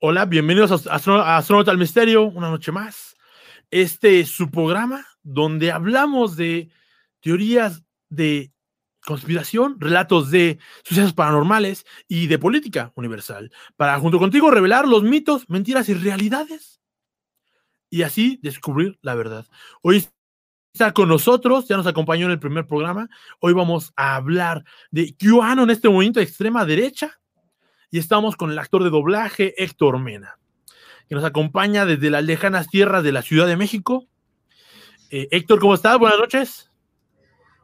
Hola, bienvenidos a, Astronauta al Misterio, una noche más. Este es su programa donde hablamos de teorías de conspiración, relatos de sucesos paranormales y de política universal, para junto contigo revelar los mitos, mentiras y realidades y así descubrir la verdad. Hoy está con nosotros, ya nos acompañó en el primer programa, hoy vamos a hablar de QAnon en este momento de extrema derecha y estamos con el actor de doblaje Héctor Mena, que nos acompaña desde las lejanas tierras de la Ciudad de México. Eh, Héctor, ¿cómo estás? Buenas noches.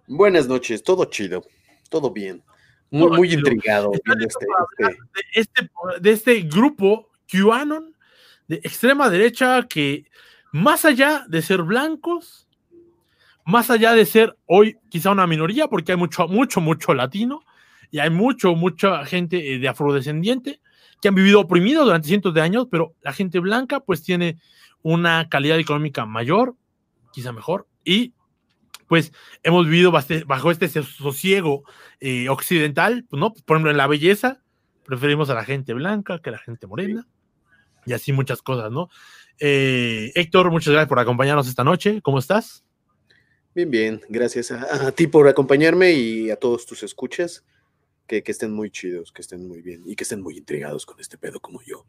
Buenas noches, todo chido, todo bien. Muy, muy intrigado este, este... De, este, de este grupo QAnon de extrema derecha que más allá de ser blancos, más allá de ser hoy quizá una minoría, porque hay mucho, mucho, mucho latino y hay mucho, mucha gente eh, de afrodescendiente que han vivido oprimidos durante cientos de años, pero la gente blanca pues tiene una calidad económica mayor, quizá mejor, y pues hemos vivido bajo este sosiego eh, occidental, pues, ¿no? Por ejemplo, en la belleza, preferimos a la gente blanca que a la gente morena, y así muchas cosas, ¿no? Eh, Héctor, muchas gracias por acompañarnos esta noche, ¿cómo estás? Bien, bien, gracias a, ti por acompañarme y a todos tus escuchas, que, que estén muy chidos, que estén muy bien y que estén muy intrigados con este pedo como yo.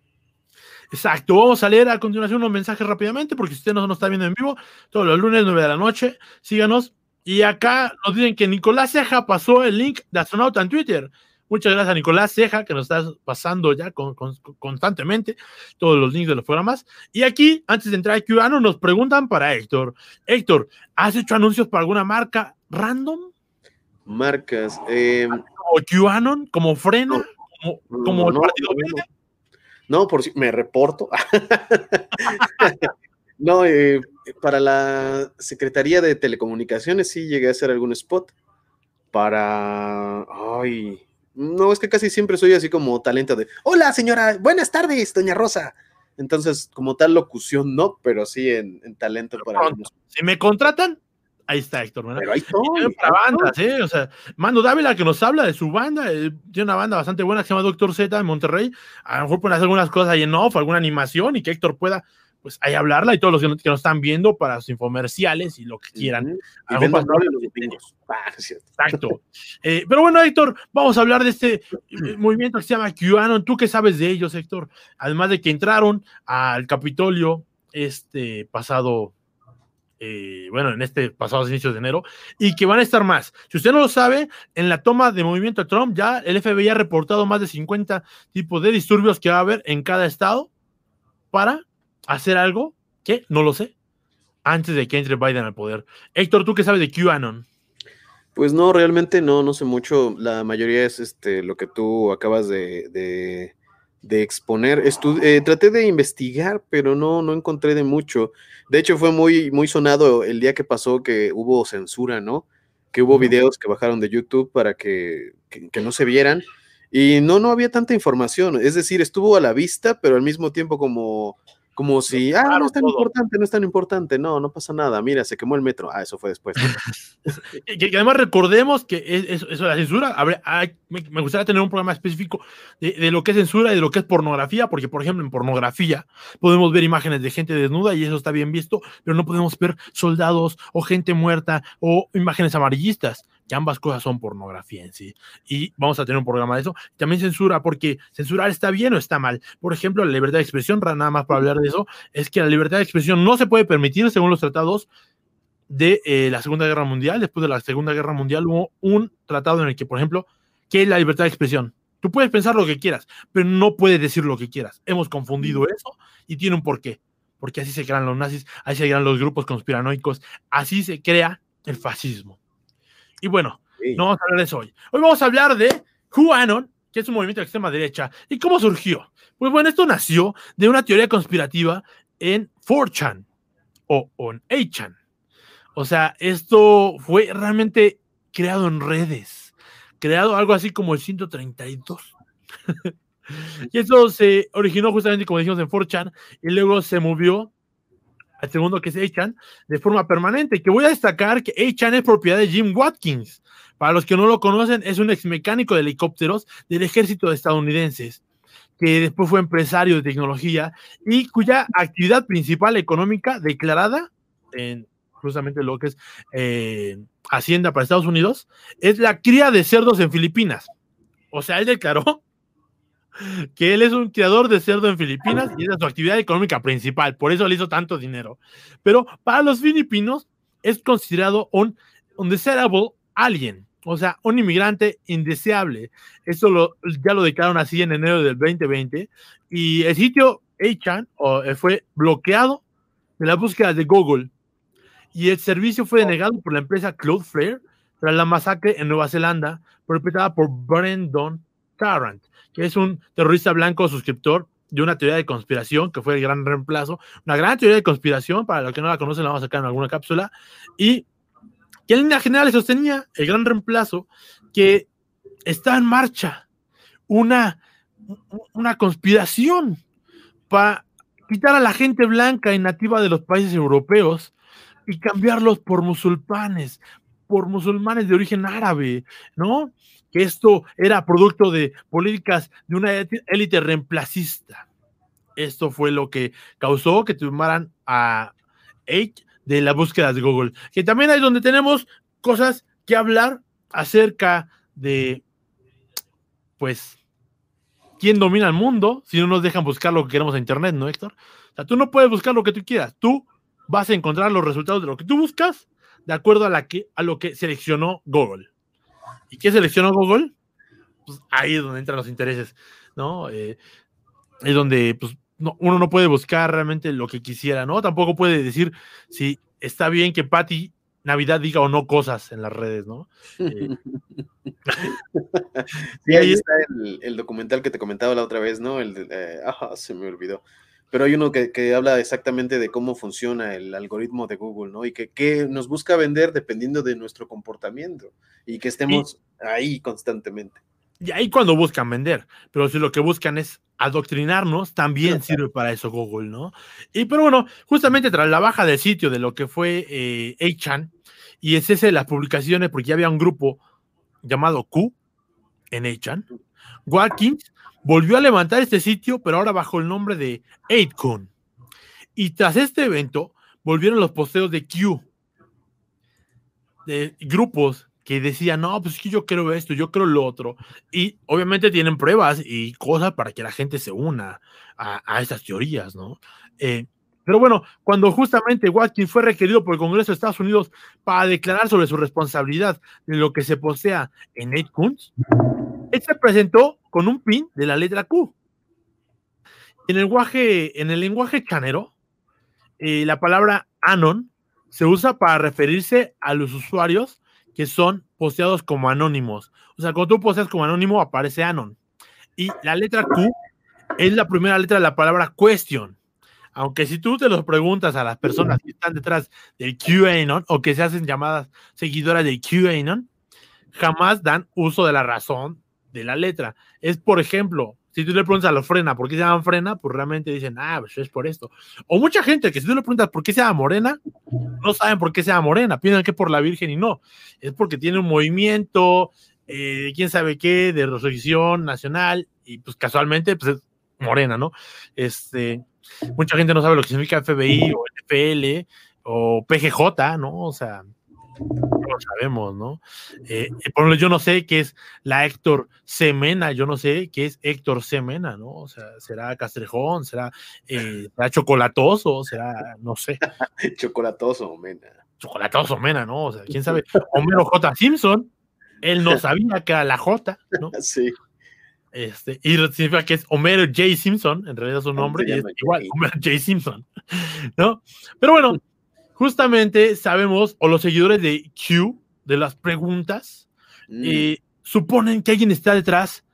Exacto, vamos a leer a continuación unos mensajes rápidamente, porque si usted no nos está viendo en vivo, todos los lunes, 9 de la noche, síganos. Y acá nos dicen que Nicolás Ceja pasó el link de astronauta en Twitter. Muchas gracias a Nicolás Ceja, que nos está pasando ya constantemente todos los links de los programas. Y aquí, antes de entrar a QAnon, nos preguntan para Héctor. Héctor, ¿has hecho anuncios para alguna marca random? Marcas. Eh, ¿Como QAnon? ¿Como Frena? ¿Como, el Partido Verde? No, por si me reporto. no, eh, para la Secretaría de Telecomunicaciones sí llegué a hacer algún spot. Para. Ay. No, es que casi siempre soy así como talento de. Hola, señora. Buenas tardes, doña Rosa. Entonces, como tal locución, no, pero sí en, talento para. Si me contratan, Ahí está Héctor, ¿verdad? Pero ahí bandas, ¿eh? O sea, Mando Dávila que nos habla de su banda, eh, tiene una banda bastante buena que se llama Doctor Z en Monterrey. A lo mejor pueden hacer algunas cosas ahí en off, alguna animación y que Héctor pueda, pues, ahí hablarla y todos los que, nos están viendo para sus infomerciales y lo que quieran. Ah, Exacto. Eh, pero bueno, Héctor, vamos a hablar de este eh, movimiento que se llama QAnon. ¿Tú qué sabes de ellos, Héctor? Además de que entraron al Capitolio este pasado eh, bueno, en este pasado inicios de enero, y que van a estar más. Si usted no lo sabe, en la toma de movimiento de Trump, ya el FBI ha reportado más de 50 tipos de disturbios que va a haber en cada estado para hacer algo que no lo sé antes de que entre Biden al poder. Héctor, ¿tú qué sabes de QAnon? Pues no, realmente no, no sé mucho. La mayoría es este lo que tú acabas de de exponer. Eh, traté de investigar, pero no, no encontré de mucho. De hecho, fue muy, muy sonado el día que pasó que hubo censura, ¿no? Que hubo videos que bajaron de YouTube para que, que, no se vieran. Y no, no había tanta información. Es decir, estuvo a la vista, pero al mismo tiempo como como si, ah, no es tan importante, no es tan importante, no, no pasa nada, mira, se quemó el metro, ah, eso fue después. y, además recordemos que eso, es la censura, me, gustaría tener un programa específico de, lo que es censura y de lo que es pornografía, porque por ejemplo en pornografía podemos ver imágenes de gente desnuda y eso está bien visto, pero no podemos ver soldados o gente muerta o imágenes amarillistas que ambas cosas son pornografía en sí. Y vamos a tener un programa de eso. También censura, porque censurar está bien o está mal. Por ejemplo, la libertad de expresión, nada más para hablar de eso, es que la libertad de expresión no se puede permitir según los tratados de eh, la Segunda Guerra Mundial. Después de la Segunda Guerra Mundial hubo un tratado en el que, por ejemplo, ¿qué es la libertad de expresión? Tú puedes pensar lo que quieras, pero no puedes decir lo que quieras. Hemos confundido eso y tiene un porqué. Porque así se crean los nazis, así se crean los grupos conspiranoicos, así se crea el fascismo. Y bueno, no vamos a hablar de eso hoy. Hoy vamos a hablar de QAnon, que es un movimiento de extrema derecha, y cómo surgió. Pues bueno, esto nació de una teoría conspirativa en 4chan o en 8chan. O sea, esto fue realmente creado en redes, creado algo así como el 132. y eso se originó justamente, como dijimos, en 4chan y luego se movió al segundo que es Echan de forma permanente. Que voy a destacar que Echan es propiedad de Jim Watkins. Para los que no lo conocen, es un ex mecánico de helicópteros del ejército de estadounidenses. que después fue empresario de tecnología y cuya actividad principal económica declarada en justamente lo que es eh, Hacienda para Estados Unidos es la cría de cerdos en Filipinas. O sea, él declaró que él es un criador de cerdo en Filipinas y es su actividad económica principal, por eso le hizo tanto dinero. Pero para los filipinos es considerado un undesirable alien, o sea, un inmigrante indeseable. Esto lo, ya lo declararon así en enero del 2020 y el sitio Achan eh, fue bloqueado de la búsqueda de Google y el servicio fue denegado por la empresa Cloudflare tras la masacre en Nueva Zelanda perpetrada por Brendan Tarrant que es un terrorista blanco suscriptor de una teoría de conspiración, que fue el gran reemplazo, una gran teoría de conspiración, para los que no la conocen la vamos a sacar en alguna cápsula, y que en línea general sostenía el gran reemplazo que está en marcha una, una conspiración para quitar a la gente blanca y nativa de los países europeos y cambiarlos por musulmanes, por musulmanes de origen árabe, ¿no? Que esto era producto de políticas de una élite reemplacista. Esto fue lo que causó que tomaran a H de la búsqueda de Google. Que también hay donde tenemos cosas que hablar acerca de, pues, quién domina el mundo si no nos dejan buscar lo que queremos en Internet, ¿no, Héctor? O sea, tú no puedes buscar lo que tú quieras. Tú vas a encontrar los resultados de lo que tú buscas de acuerdo a lo que seleccionó Google. ¿Y qué seleccionó Google? Pues ahí es donde entran los intereses, ¿no? Eh, es donde pues, uno no puede buscar realmente lo que quisiera, ¿no? Tampoco puede decir si está bien que Patty Navidad diga o no cosas en las redes, ¿no? Sí, ahí está el, documental que te comentaba la otra vez, ¿no? El de, eh, se me olvidó pero hay uno que, habla exactamente de cómo funciona el algoritmo de Google, ¿no? Y que, nos busca vender dependiendo de nuestro comportamiento y que estemos ahí constantemente. Y ahí cuando buscan vender, pero si lo que buscan es adoctrinarnos, también sirve para eso Google, ¿no? Y pero bueno, justamente tras la baja del sitio de lo que fue eh, chan y es ese las publicaciones, porque ya había un grupo llamado Q en Achan, Watkins volvió a levantar este sitio, pero ahora bajo el nombre de 8kun. Y tras este evento, volvieron los posteos de Q, de grupos que decían, no, pues es que yo creo esto, yo creo lo otro. Y obviamente tienen pruebas y cosas para que la gente se una a, a esas teorías, ¿no? Eh, pero bueno, cuando justamente Watkins fue requerido por el Congreso de Estados Unidos para declarar sobre su responsabilidad de lo que se posea en 8kun, él se presentó con un pin de la letra Q. En el lenguaje, en el lenguaje chanero, eh, la palabra anon se usa para referirse a los usuarios que son posteados como anónimos. O sea, cuando tú posteas como anónimo, aparece anon. Y la letra Q es la primera letra de la palabra question. Aunque si tú te los preguntas a las personas que están detrás del QAnon o que se hacen llamadas seguidoras del QAnon, jamás dan uso de la razón de la letra. Es, por ejemplo, si tú le preguntas a los frena por qué se llaman frena, pues realmente dicen, ah, pues es por esto. O mucha gente que si tú le preguntas por qué se llama morena, no saben por qué se llama morena, piensan que es por la Virgen y no. Es porque tiene un movimiento, eh, quién sabe qué, de resolución nacional, y pues casualmente, pues es morena, ¿no? Este, mucha gente no sabe lo que significa FBI o NFL o PGJ, ¿no? O sea, no lo sabemos, ¿no? Eh, eh, por ejemplo, yo no sé qué es la Héctor Semena, yo no sé qué es Héctor Semena, ¿no? O sea, será Castrejón, será, eh, será chocolatoso, será, no sé. chocolatoso, Mena. Chocolatoso, Mena, ¿no? O sea, quién sabe. Homero J. Simpson, él no sabía que era la J, ¿no? Sí. Este, y significa que es Homero J. Simpson, en realidad su nombre, y es igual, Homero J. Simpson, ¿no? Pero bueno, justamente sabemos, o los seguidores de Q, de las preguntas, mm. eh, suponen que alguien está detrás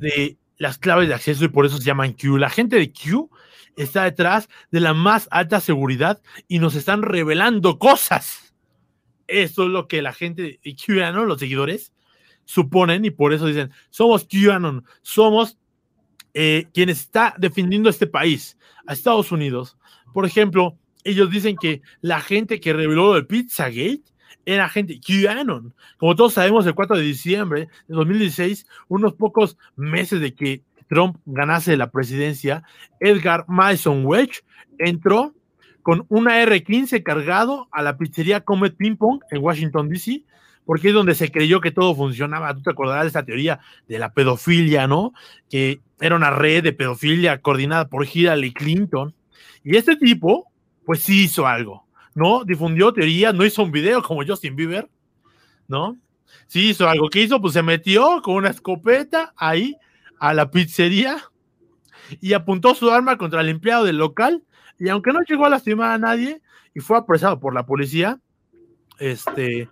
de las claves de acceso y por eso se llaman Q. La gente de Q está detrás de la más alta seguridad y nos están revelando cosas. Eso es lo que la gente de QAnon, los seguidores, suponen y por eso dicen, somos QAnon, somos eh, quienes está defendiendo este país, a Estados Unidos. Por ejemplo, ellos dicen que la gente que reveló el Pizzagate era gente QAnon. Como todos sabemos, el 4 de diciembre de 2016, unos pocos meses de que Trump ganase la presidencia, Edgar Mason Wedge entró con una R-15 cargado a la pizzería Comet Ping Pong en Washington, D.C., porque es donde se creyó que todo funcionaba. Tú te acordarás de esa teoría de la pedofilia, ¿no? Que era una red de pedofilia coordinada por Hillary Clinton. Y este tipo, pues sí hizo algo, ¿no? Difundió teorías, no hizo un video como Justin Bieber, ¿no? Sí hizo algo. ¿Qué hizo? Pues se metió con una escopeta ahí a la pizzería y apuntó su arma contra el empleado del local. Y aunque no llegó a lastimar a nadie y fue apresado por la policía, este,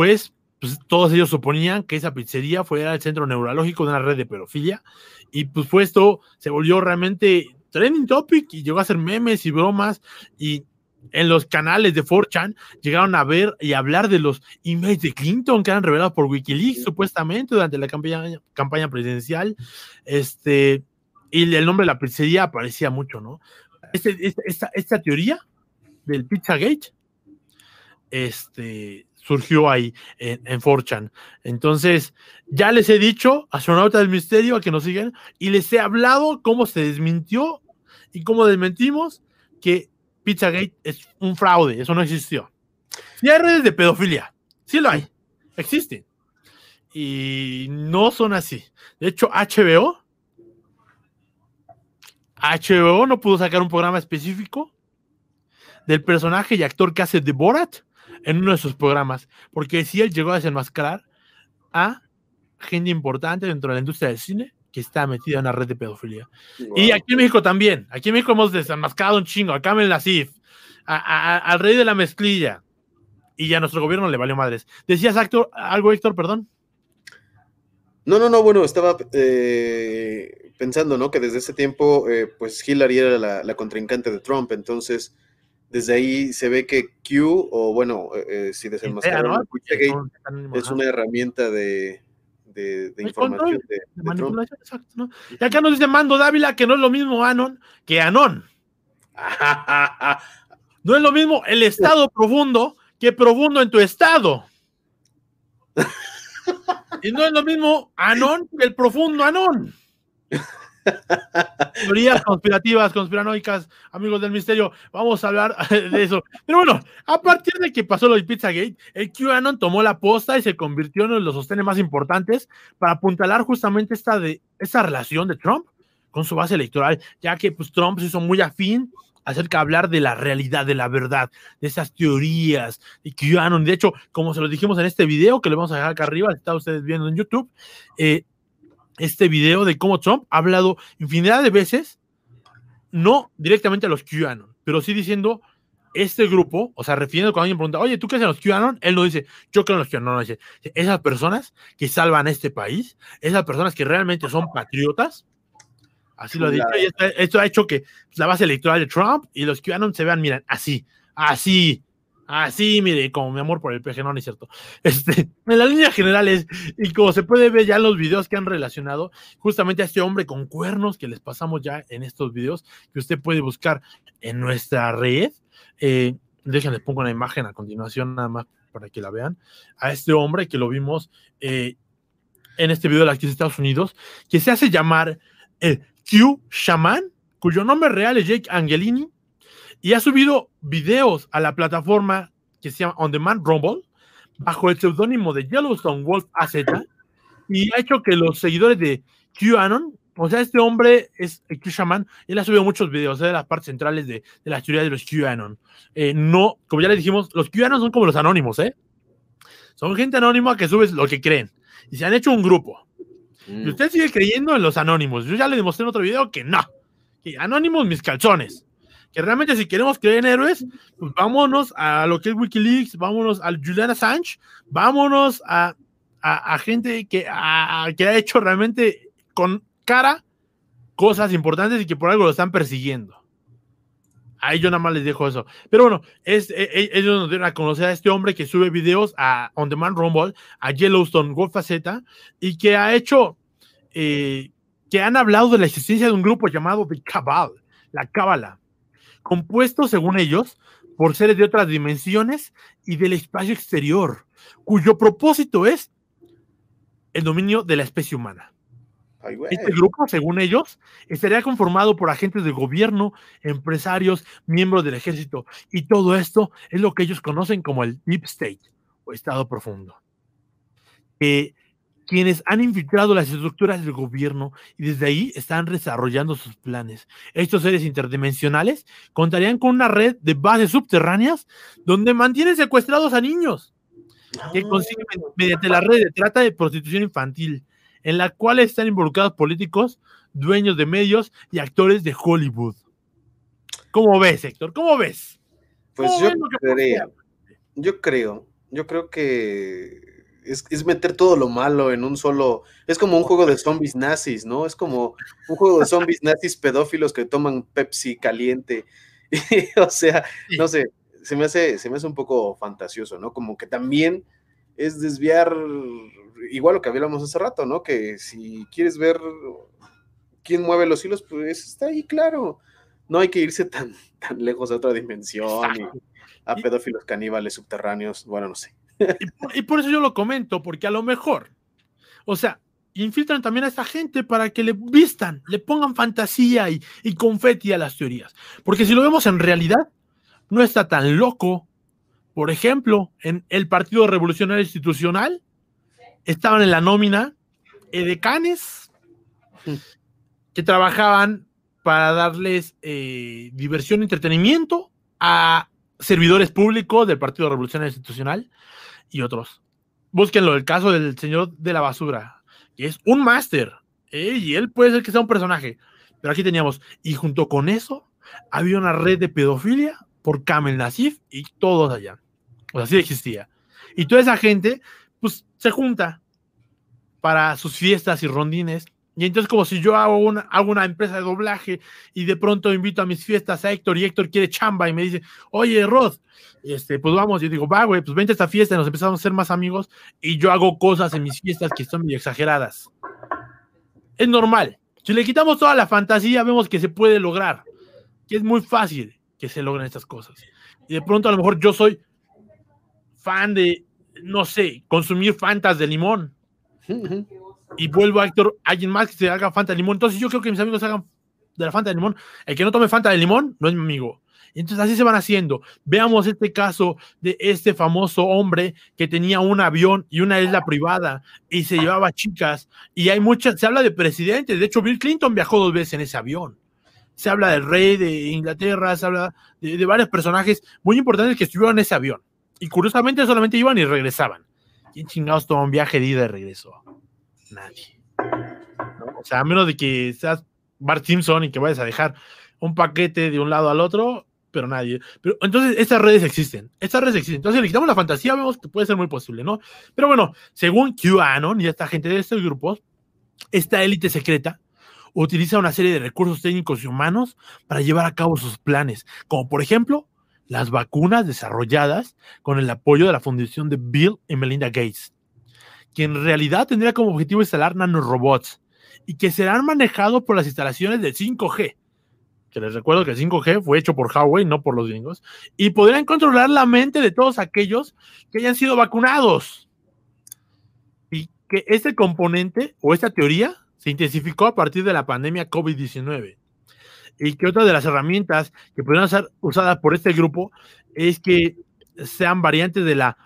pues, pues todos ellos suponían que esa pizzería fuera el centro neurológico de una red de pedofilia. Y pues, pues esto se volvió realmente trending topic y llegó a ser memes y bromas. Y en los canales de 4chan llegaron a ver y hablar de los emails de Clinton que eran revelados por Wikileaks supuestamente durante la campaña, campaña presidencial. Este, y el nombre de la pizzería aparecía mucho, ¿no? Este, esta, esta, teoría del Pizzagate este, surgió ahí en, 4chan. Entonces, ya les he dicho, astronauta del misterio, a que nos siguen, y les he hablado cómo se desmintió y cómo desmentimos que Pizzagate es un fraude, eso no existió. Si hay redes de pedofilia, sí lo hay, existen. Y no son así. De hecho, HBO, HBO no pudo sacar un programa específico del personaje y actor que hace de Borat en uno de sus programas, porque si él llegó a desenmascarar a gente importante dentro de la industria del cine que está metida en una red de pedofilia. Y aquí en México también. Aquí en México hemos desenmascarado un chingo. Acá en la CIF, al rey de la mezclilla. Y ya a nuestro gobierno le valió madres. ¿Decías actor, algo, Héctor? Perdón. No, no, no, bueno, estaba eh, pensando, ¿no? Que desde ese tiempo, eh, pues Hillary era la, contrincante de Trump, entonces desde ahí se ve que Q, o bueno, eh, si desenmascaron ¿no? es una herramienta de, de, información. de, manipulación, exacto. ¿no? Y acá nos dice Mando Dávila que no es lo mismo Anon que Anon. no es lo mismo el estado profundo que profundo en tu estado. y no es lo mismo Anon que el profundo Anon. Teorías conspirativas, conspiranoicas, amigos del misterio, vamos a hablar de eso. Pero bueno, a partir de que pasó lo de Pizzagate, el QAnon tomó la posta y se convirtió en uno de los sostenes más importantes para apuntalar justamente esta, de, esta relación de Trump con su base electoral, ya que pues, Trump se hizo muy afín acerca de hablar de la realidad, de la verdad, de esas teorías de QAnon. De hecho, como se lo dijimos en este video, que le vamos a dejar acá arriba, si están ustedes viendo en YouTube, eh, este video de cómo Trump ha hablado infinidad de veces, no directamente a los QAnon, pero sí diciendo este grupo, o sea, refiriendo cuando alguien pregunta, oye, ¿tú crees en los QAnon? Él no dice, yo creo en los QAnon, no dice, esas personas que salvan este país, esas personas que realmente son patriotas, así lo ha dicho, y esto, ha hecho que la base electoral de Trump y los QAnon se vean, miren, así, así, Ah, sí, mire, como mi amor por el peje, no, es cierto. Este, en la línea general es, y como se puede ver ya en los videos que han relacionado, justamente a este hombre con cuernos que les pasamos ya en estos videos, que usted puede buscar en nuestra red. Eh, déjenme pongo una imagen a continuación, nada más para que la vean. A este hombre que lo vimos eh, en este video de aquí de Estados Unidos, que se hace llamar el Q Shaman, cuyo nombre real es Jake Angelini y ha subido videos a la plataforma que se llama On Demand Rumble bajo el seudónimo de Yellowstone Wolf AZ y ha hecho que los seguidores de QAnon, o sea, este hombre es el Q Shaman, él ha subido muchos videos de las partes centrales de, de la teoría de los QAnon. Eh, no, como ya le dijimos, los QAnon son como los anónimos, ¿eh? Son gente anónima que sube lo que creen y se han hecho un grupo. Y mm. usted sigue creyendo en los anónimos. Yo ya le demostré en otro video que no. Que anónimos mis calzones que realmente si queremos creer en héroes, pues vámonos a lo que es Wikileaks, vámonos al Julian Assange, vámonos a, a, gente que, ha hecho realmente con cara cosas importantes y que por algo lo están persiguiendo. Ahí yo nada más les dejo eso. Pero bueno, es, e, e, ellos nos dieron a conocer a este hombre que sube videos a On Demand Rumble, a Yellowstone Golf Z, y que ha hecho, eh, que han hablado de la existencia de un grupo llamado The Cabal, la Cábala compuesto, según ellos, por seres de otras dimensiones y del espacio exterior, cuyo propósito es el dominio de la especie humana. Este grupo, según ellos, estaría conformado por agentes de gobierno, empresarios, miembros del ejército, y todo esto es lo que ellos conocen como el Deep State o Estado Profundo. Quienes han infiltrado las estructuras del gobierno y desde ahí están desarrollando sus planes. Estos seres interdimensionales contarían con una red de bases subterráneas donde mantienen secuestrados a niños que consiguen mediante la red de trata de prostitución infantil en la cual están involucrados políticos, dueños de medios y actores de Hollywood. ¿Cómo ves, Héctor? ¿Cómo ves? Pues yo creo, yo creo, yo creo que es, meter todo lo malo en un solo. Es como un juego de zombies nazis, ¿no? Es como un juego de zombies nazis pedófilos que toman Pepsi caliente. o sea, no sé, se me hace, se me hace un poco fantasioso, ¿no? Como que también es desviar igual lo que hablábamos hace rato, ¿no? Que si quieres ver quién mueve los hilos, pues está ahí, claro. No hay que irse tan, tan lejos de otra dimensión y a pedófilos caníbales subterráneos, bueno, no sé. Y por, eso yo lo comento, porque a lo mejor, o sea, infiltran también a esta gente para que le vistan, le pongan fantasía y, y confeti a las teorías. Porque si lo vemos en realidad, no está tan loco. Por ejemplo, en el Partido Revolucionario Institucional, estaban en la nómina edecanes que trabajaban para darles eh, diversión y entretenimiento a servidores públicos del Partido Revolucionario Institucional y otros. Búsquenlo, el caso del señor de la basura, que es un máster, eh, y él puede ser que sea un personaje, pero aquí teníamos, y junto con eso, había una red de pedofilia por Kamel Nasif y todos allá. O sea, sí existía. Y toda esa gente pues se junta para sus fiestas y rondines. Y entonces como si yo hago una, hago una empresa de doblaje y de pronto invito a mis fiestas a Héctor y Héctor quiere chamba y me dice, oye, Rod, este, pues vamos, yo digo, va, güey, pues vente a esta fiesta y nos empezamos a ser más amigos y yo hago cosas en mis fiestas que son muy exageradas. Es normal. Si le quitamos toda la fantasía, vemos que se puede lograr, que es muy fácil que se logren estas cosas. Y de pronto a lo mejor yo soy fan de no sé, consumir fantas de limón. Y vuelvo a Héctor, alguien más que se haga Fanta de limón. Entonces yo creo que mis amigos hagan de la Fanta de limón. El que no tome Fanta de limón no es mi amigo. Entonces así se van haciendo. Veamos este caso de este famoso hombre que tenía un avión y una isla privada y se llevaba chicas. Y hay muchas, se habla de presidentes. De hecho, Bill Clinton viajó dos veces en ese avión. Se habla del rey de Inglaterra, se habla de varios personajes muy importantes que estuvieron en ese avión. Y curiosamente solamente iban y regresaban. ¿Quién chingados toma un viaje de ida y regreso? Nadie. O sea, a menos de que seas Bart Simpson y que vayas a dejar un paquete de un lado al otro, pero nadie. Pero entonces estas redes existen. Estas redes existen. Entonces, le quitamos la fantasía, vemos que puede ser muy posible, ¿no? Pero bueno, según QAnon y esta gente de estos grupos, esta élite secreta utiliza una serie de recursos técnicos y humanos para llevar a cabo sus planes, como por ejemplo las vacunas desarrolladas con el apoyo de la fundación de Bill y Melinda Gates, que en realidad tendría como objetivo instalar nanorobots y que serán manejados por las instalaciones del 5G, que les recuerdo que el 5G fue hecho por Huawei, no por los gringos, y podrían controlar la mente de todos aquellos que hayan sido vacunados. Y que este componente o esta teoría se intensificó a partir de la pandemia COVID-19 y que otra de las herramientas que podrían ser usadas por este grupo es que sean variantes de la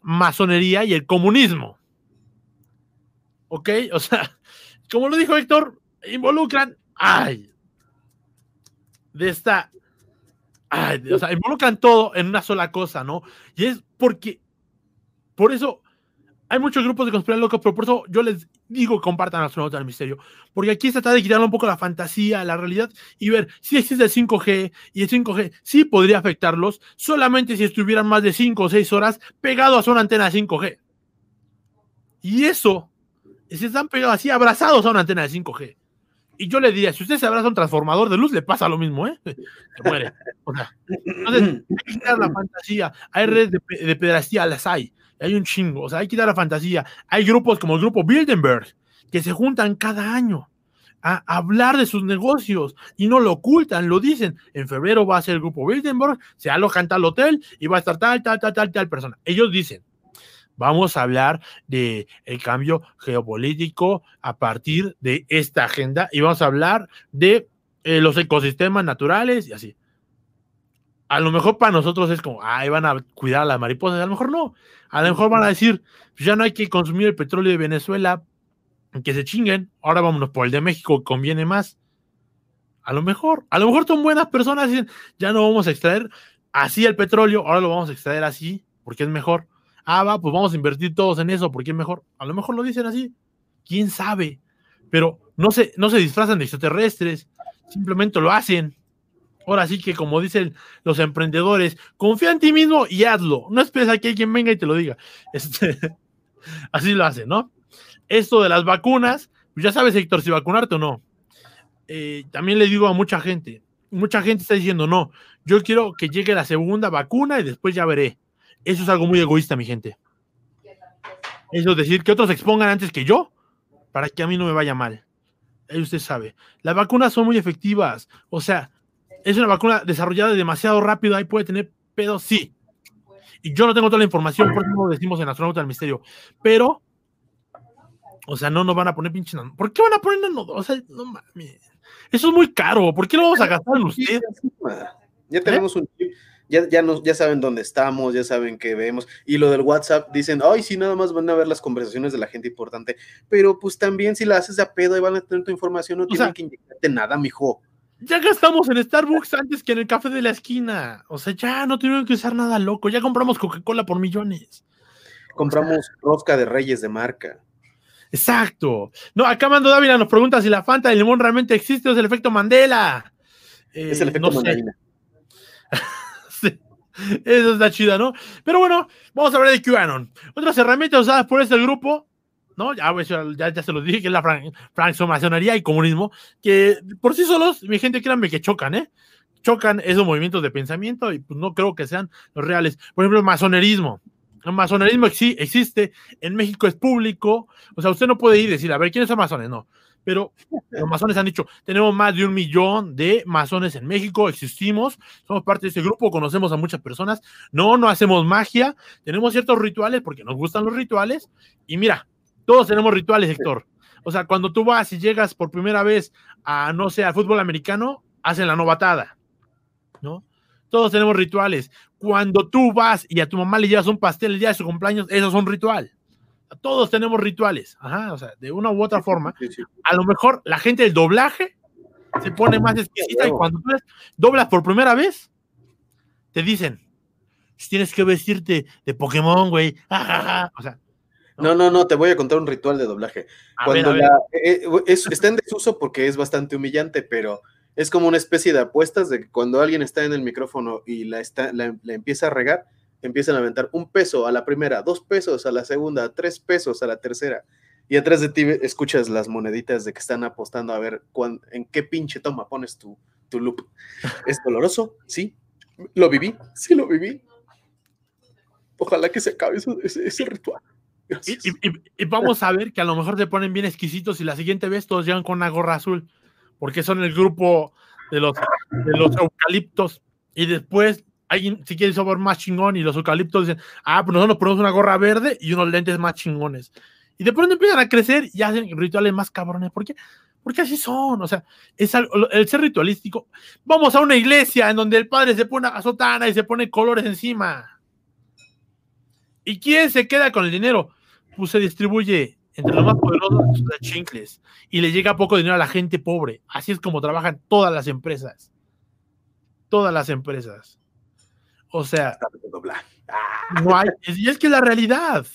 masonería y el comunismo. ¿Ok? O sea, como lo dijo Héctor, involucran, ay, de esta, ay, o sea, involucran todo en una sola cosa, ¿no? Y es porque, por eso, hay muchos grupos de conspiración locos, pero por eso yo les digo compartan Astronauta del Misterio, porque aquí se trata de quitarle un poco la fantasía, la realidad y ver si existe el 5G y el 5G sí podría afectarlos solamente si estuvieran más de 5 o 6 horas pegados a una antena de 5G. Y eso, si están pegados así, abrazados a una antena de 5G. Y yo le diría, si usted se abraza a un transformador de luz, le pasa lo mismo, ¿eh? Se muere. Entonces, hay que quitar la fantasía. Hay redes de, de pedrastía, las hay hay un chingo, o sea, hay que dar la fantasía. Hay grupos como el grupo Bilderberg que se juntan cada año a hablar de sus negocios y no lo ocultan, lo dicen. En febrero va a ser el grupo Bilderberg, se aloja en tal hotel y va a estar tal, tal, tal, tal, tal persona. Ellos dicen, Vamos a hablar de cambio geopolítico a partir de esta agenda y vamos a hablar de eh, los ecosistemas naturales y así. A lo mejor para nosotros es como, ay, van a cuidar a las mariposas, a lo mejor no. A lo mejor van a decir, pues ya no hay que consumir el petróleo de Venezuela, que se chinguen, ahora vámonos por el de México, conviene más. A lo mejor, a lo mejor son buenas personas dicen, ya no vamos a extraer así el petróleo, ahora lo vamos a extraer así, porque es mejor. Ah, va, pues vamos a invertir todos en eso, porque es mejor. A lo mejor lo dicen así, quién sabe. Pero no se, no se disfrazan de extraterrestres, simplemente lo hacen. Ahora sí que, como dicen los emprendedores, confía en ti mismo y hazlo. No esperes a que alguien venga y te lo diga. Este, así lo hacen, ¿no? Esto de las vacunas, pues ya sabes, Héctor, si vacunarte o no. Eh, también le digo a mucha gente, mucha gente está diciendo, no, yo quiero que llegue la segunda vacuna y después ya veré. Eso es algo muy egoísta, mi gente. Eso es decir, que otros expongan antes que yo, para que a mí no me vaya mal. Ahí usted sabe. Las vacunas son muy efectivas. O sea, es una vacuna desarrollada demasiado rápido, ahí puede tener pedos, sí. Y yo no tengo toda la información, por eso lo decimos en Astronauta del Misterio. Pero, o sea, no nos van a poner pinche. ¿Por qué van a poner O sea, no mames. Eso es muy caro. ¿Por qué lo vamos a gastar en usted? Ya tenemos un chip. Ya, ya, ya saben dónde estamos, ya saben qué vemos. Y lo del WhatsApp, dicen, ay, sí, nada más van a ver las conversaciones de la gente importante. Pero pues también si la haces a pedo y van a tener tu información, no tienen que inyectarte nada, mijo. Ya gastamos en Starbucks antes que en el café de la esquina. O sea, ya no tuvieron que usar nada loco. Ya compramos Coca-Cola por millones. Compramos rosca de reyes de marca. Exacto. No, acá Mando Dávila nos pregunta si la Fanta de limón realmente existe o es el efecto Mandela. es el eh, efecto Mandela. Eso está chida, ¿no? Pero bueno, vamos a hablar de QAnon. Otras herramientas usadas por este grupo, ¿no? Ya, pues, ya, se los dije, que es la francmasonería y comunismo, que por sí solos, mi gente, créanme que chocan, ¿eh? Chocan esos movimientos de pensamiento y pues no creo que sean los reales. Por ejemplo, el masonerismo. El masonerismo sí existe, en México es público, o sea, usted no puede ir y decir, a ver, ¿quiénes son masones? No, pero los masones han dicho, tenemos más de un millón de masones en México, existimos, somos parte de ese grupo, conocemos a muchas personas, no, no hacemos magia, tenemos ciertos rituales porque nos gustan los rituales, y mira, todos tenemos rituales, Héctor. O sea, cuando tú vas y llegas por primera vez a, no sé, al fútbol americano, hacen la novatada, ¿no? Todos tenemos rituales. Cuando tú vas y a tu mamá le llevas un pastel el día de su cumpleaños, eso es un ritual. Todos tenemos rituales. Ajá, o sea, de una u otra forma. A lo mejor la gente del doblaje se pone más exquisita y cuando tú doblas por primera vez, te dicen, tienes que vestirte de Pokémon, güey. O sea, no, no, no, te voy a contar un ritual de doblaje. Cuando eh, eh, está en desuso porque es bastante humillante, pero es como una especie de apuestas de que cuando alguien está en el micrófono y la, está, la, empieza a regar, empiezan a aventar un peso a la primera, dos pesos a la segunda, tres pesos a la tercera. Y atrás de ti escuchas las moneditas de que están apostando a ver en qué pinche toma pones tu, tu loop. ¿Es doloroso? Sí. ¿Lo viví? Sí, lo viví. Ojalá que se acabe ese, ritual. Y, vamos a ver que a lo mejor se ponen bien exquisitos y la siguiente vez todos llegan con una gorra azul porque son el grupo de los, de los eucaliptos. Y después alguien si quiere sabor más chingón y los eucaliptos dicen, ah, pues nosotros nos ponemos una gorra verde y unos lentes más chingones. Y de pronto empiezan a crecer y hacen rituales más cabrones. ¿Por qué? Porque así son, o sea, es el ser ritualístico. Vamos a una iglesia en donde el padre se pone a sotana y se pone colores encima. ¿Y quién se queda con el dinero? Pues se distribuye entre los más poderosos de chincles y le llega poco dinero a la gente pobre. Así es como trabajan todas las empresas. Todas las empresas. O sea, no hay, y es que es la realidad.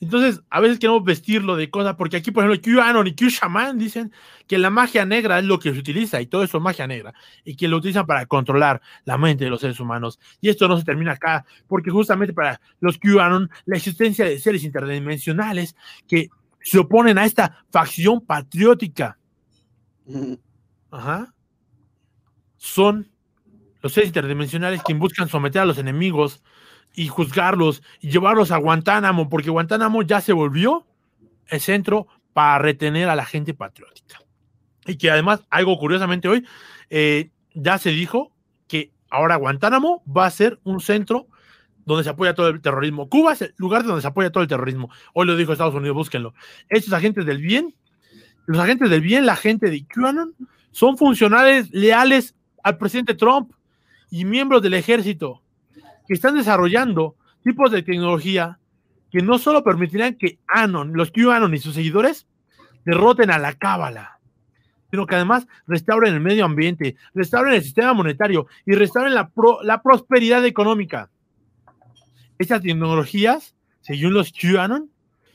Entonces, a veces queremos vestirlo de cosas, porque aquí, por ejemplo, QAnon y Q-Shaman dicen que la magia negra es lo que se utiliza, y todo eso es magia negra, y que lo utilizan para controlar la mente de los seres humanos. Y esto no se termina acá, porque justamente para los QAnon, la existencia de seres interdimensionales que se oponen a esta facción patriótica, ajá, son los seres interdimensionales quienes buscan someter a los enemigos y juzgarlos y llevarlos a Guantánamo, porque Guantánamo ya se volvió el centro para retener a la gente patriótica. Y que además, algo curiosamente hoy, eh, ya se dijo que ahora Guantánamo va a ser un centro donde se apoya todo el terrorismo. Cuba es el lugar donde se apoya todo el terrorismo. Hoy lo dijo Estados Unidos, búsquenlo. Estos agentes del bien, los agentes del bien, la gente de QAnon, son funcionales leales al presidente Trump y miembros del ejército que están desarrollando tipos de tecnología que no solo permitirán que Anon, los QAnon y sus seguidores derroten a la cábala, sino que además restauren el medio ambiente, restauren el sistema monetario y restauren la, la prosperidad económica. Estas tecnologías, según los QAnon,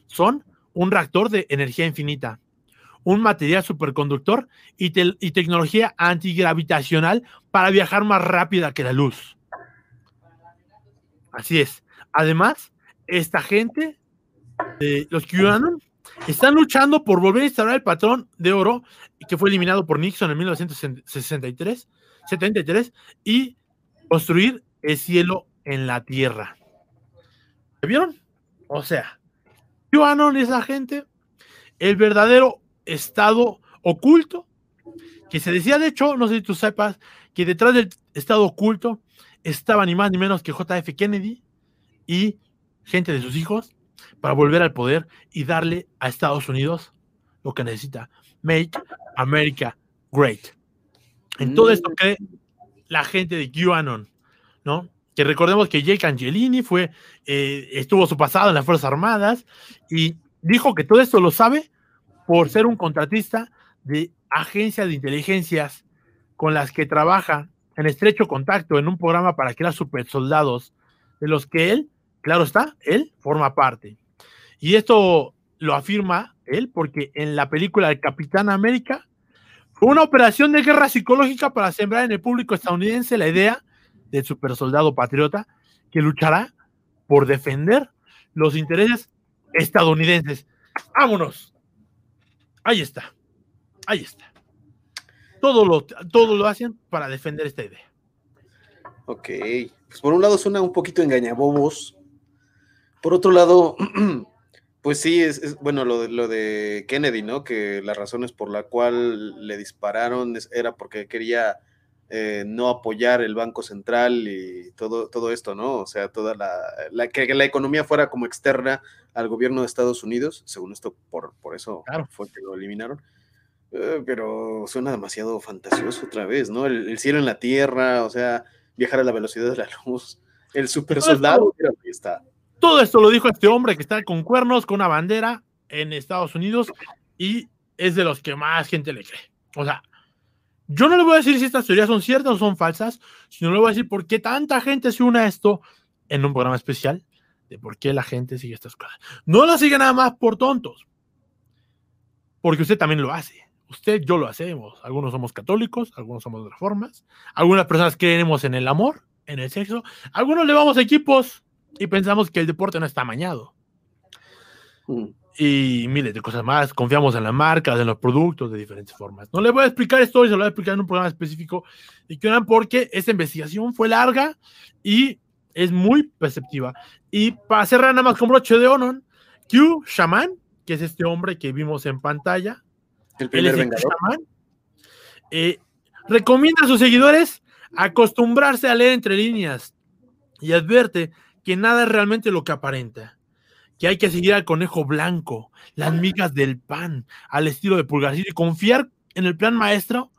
son un reactor de energía infinita, un material superconductor y, y tecnología antigravitacional para viajar más rápida que la luz. Así es. Además, esta gente, los QAnon, están luchando por volver a instaurar el patrón de oro que fue eliminado por Nixon en 1963 73, y construir el cielo en la tierra. vieron? O sea, QAnon es la gente, el verdadero estado oculto, que se decía, de hecho, no sé si tú sepas, que detrás del estado oculto estaba ni más ni menos que JF Kennedy y gente de sus hijos para volver al poder y darle a Estados Unidos lo que necesita. Make America Great. En todo esto mm. cree la gente de QAnon, ¿no? Que recordemos que Jake Angelini fue, eh, estuvo su pasado en las Fuerzas Armadas y dijo que todo esto lo sabe por ser un contratista de agencias de inteligencias con las que trabaja en estrecho contacto en un programa para crear super soldados, de los que él, claro está, él forma parte. Y esto lo afirma él porque en la película de Capitán América fue una operación de guerra psicológica para sembrar en el público estadounidense la idea del super soldado patriota que luchará por defender los intereses estadounidenses. Vámonos. Ahí está. Ahí está. Todo lo, todo lo hacen para defender esta idea. Ok. Pues por un lado suena un poquito engañabobos. Por otro lado, pues sí, es, bueno lo de, lo de Kennedy, ¿no? Que las razones por la cual le dispararon era porque quería eh, no apoyar el Banco Central y todo, todo esto, ¿no? O sea, toda la, que, la economía fuera como externa al gobierno de Estados Unidos, según esto, por, por eso fue que lo eliminaron. Eh, pero suena demasiado fantasioso otra vez, ¿no? El, cielo en la tierra, o sea, viajar a la velocidad de la luz, el super soldado, está. Todo esto lo dijo este hombre que está con cuernos, con una bandera en Estados Unidos y es de los que más gente le cree. O sea, yo no le voy a decir si estas teorías son ciertas o son falsas, sino le voy a decir por qué tanta gente se une a esto en un programa especial de por qué la gente sigue estas cosas. No lo sigue nada más por tontos, porque usted también lo hace. Usted, yo lo hacemos. Algunos somos católicos, algunos somos de reformas, algunas personas creemos en el amor, en el sexo, algunos le vamos a equipos y pensamos que el deporte no está amañado. Mm. Y miles de cosas más. Confiamos en las marcas, en los productos de diferentes formas. No le voy a explicar esto, se lo voy a explicar en un programa específico de QAnon porque esta investigación fue larga y es muy perceptiva. Y para cerrar nada más con broche de oro, Q Shaman, que es este hombre que vimos en pantalla, el primer eh, recomienda a sus seguidores acostumbrarse a leer entre líneas y advierte que nada es realmente lo que aparenta, que hay que seguir al conejo blanco, las migas del pan, al estilo de Pulgarcito y confiar en el plan maestro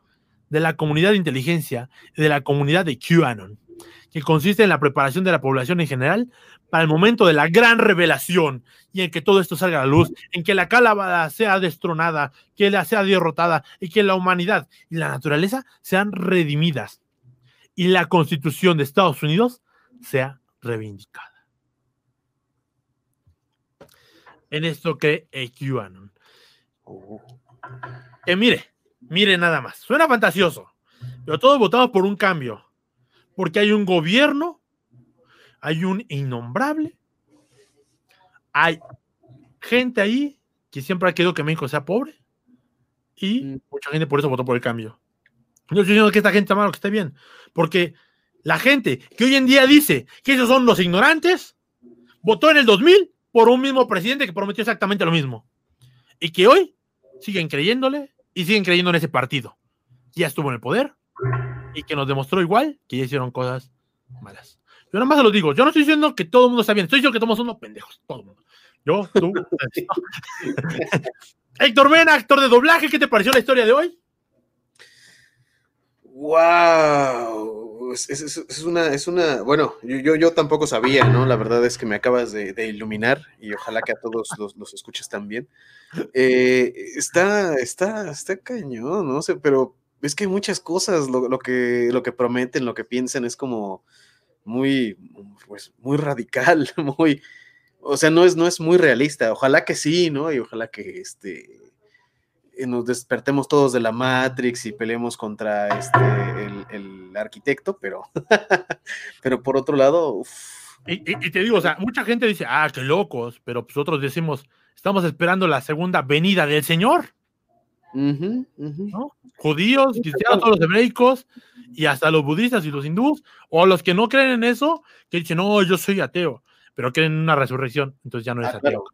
de la comunidad de inteligencia, de la comunidad de QAnon, que consiste en la preparación de la población en general para el momento de la gran revelación y en que todo esto salga a la luz, en que la cálabra sea destronada, que la sea derrotada y que la humanidad y la naturaleza sean redimidas y la constitución de Estados Unidos sea reivindicada. En esto cree QAnon. Que mire, mire nada más. Suena fantasioso, pero todos votamos por un cambio. Porque hay un gobierno hay un innombrable, hay gente ahí que siempre ha querido que México sea pobre y mm. mucha gente por eso votó por el cambio. No estoy diciendo que esta gente está malo, que esté bien, porque la gente que hoy en día dice que esos son los ignorantes, votó en el 2000 por un mismo presidente que prometió exactamente lo mismo y que hoy siguen creyéndole y siguen creyendo en ese partido. Ya estuvo en el poder y que nos demostró igual que ya hicieron cosas malas. Yo nada más se lo digo. Yo no estoy diciendo que todo el mundo está bien. Estoy diciendo que todos somos pendejos. Todo el mundo. Yo, tú. Héctor Mena, actor de doblaje. ¿Qué te pareció la historia de hoy? ¡Wow! Es, una, es una, bueno, yo, yo, tampoco sabía, ¿no? La verdad es que me acabas de, iluminar y ojalá que a todos los, los escuches también. Eh, está, está, está cañón, no sé, pero es que hay muchas cosas, lo, que, lo que prometen, lo que piensan es como muy, pues, muy radical, muy, o sea, no es, no es muy realista. Ojalá que sí, ¿no? Y ojalá que este nos despertemos todos de la Matrix y peleemos contra este, el, arquitecto, pero, pero por otro lado... Y, te digo, o sea, mucha gente dice, ah, qué locos, pero pues otros decimos, estamos esperando la segunda venida del Señor. Judíos, cristianos, todos los hebreicos y hasta los budistas y los hindús, o los que no creen en eso, que dicen, no, yo soy ateo, pero creen en una resurrección, entonces ya no es ah, ateo.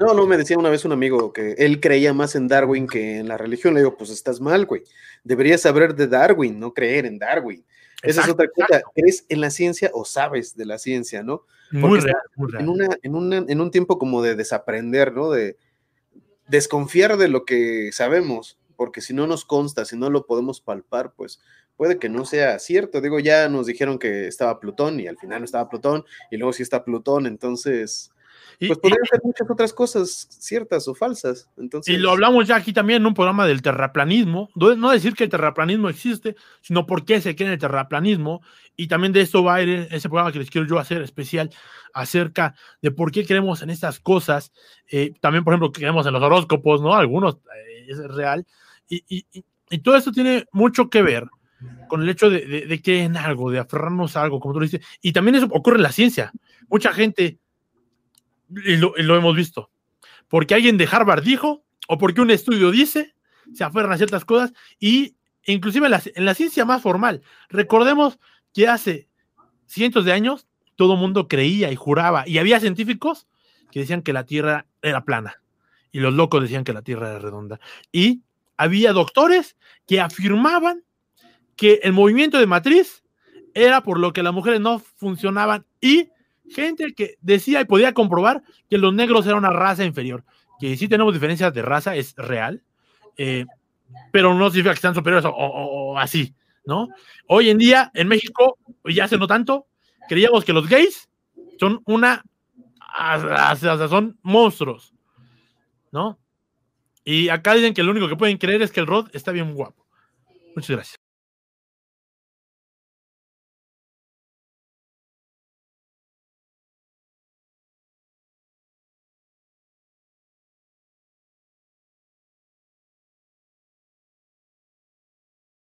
No, no, me decía una vez un amigo que él creía más en Darwin que en la religión. Le digo, pues estás mal, güey. Deberías saber de Darwin, no creer en Darwin. Esa es otra cosa. ¿Crees en la ciencia o sabes de la ciencia, no? muy real, muy real. En, una, en, en un tiempo como de desaprender, ¿no? De desconfiar de lo que sabemos, porque si no nos consta, si no lo podemos palpar, pues puede que no sea cierto. Digo, ya nos dijeron que estaba Plutón y al final no estaba Plutón, y luego sí está Plutón, entonces pues podrían ser muchas otras cosas ciertas o falsas. Entonces... Y lo hablamos ya aquí también en un programa del terraplanismo. No decir que el terraplanismo existe, sino por qué se cree en el terraplanismo. Y también de esto va a ir ese programa que les quiero yo hacer especial acerca de por qué creemos en estas cosas. Eh, también, por ejemplo, creemos en los horóscopos, ¿no? Algunos eh, es real. Y, todo esto tiene mucho que ver con el hecho de, de, que en algo, de aferrarnos a algo, como tú dices. Y también eso ocurre en la ciencia. Mucha gente y lo, hemos visto. Porque alguien de Harvard dijo, o porque un estudio dice, se aferran a ciertas cosas, y inclusive en la, ciencia más formal. Recordemos que hace cientos de años todo mundo creía y juraba, y había científicos que decían que la Tierra era plana, y los locos decían que la Tierra era redonda. Y había doctores que afirmaban que el movimiento de matriz era por lo que las mujeres no funcionaban y gente que decía y podía comprobar que los negros eran una raza inferior. Que sí tenemos diferencias de raza, es real, eh, pero no significa que sean superiores o, así, ¿no? Hoy en día, en México, ya hace no tanto, creíamos que los gays son una. son monstruos, ¿no? Y acá dicen que lo único que pueden creer es que el Rod está bien guapo. Muchas gracias.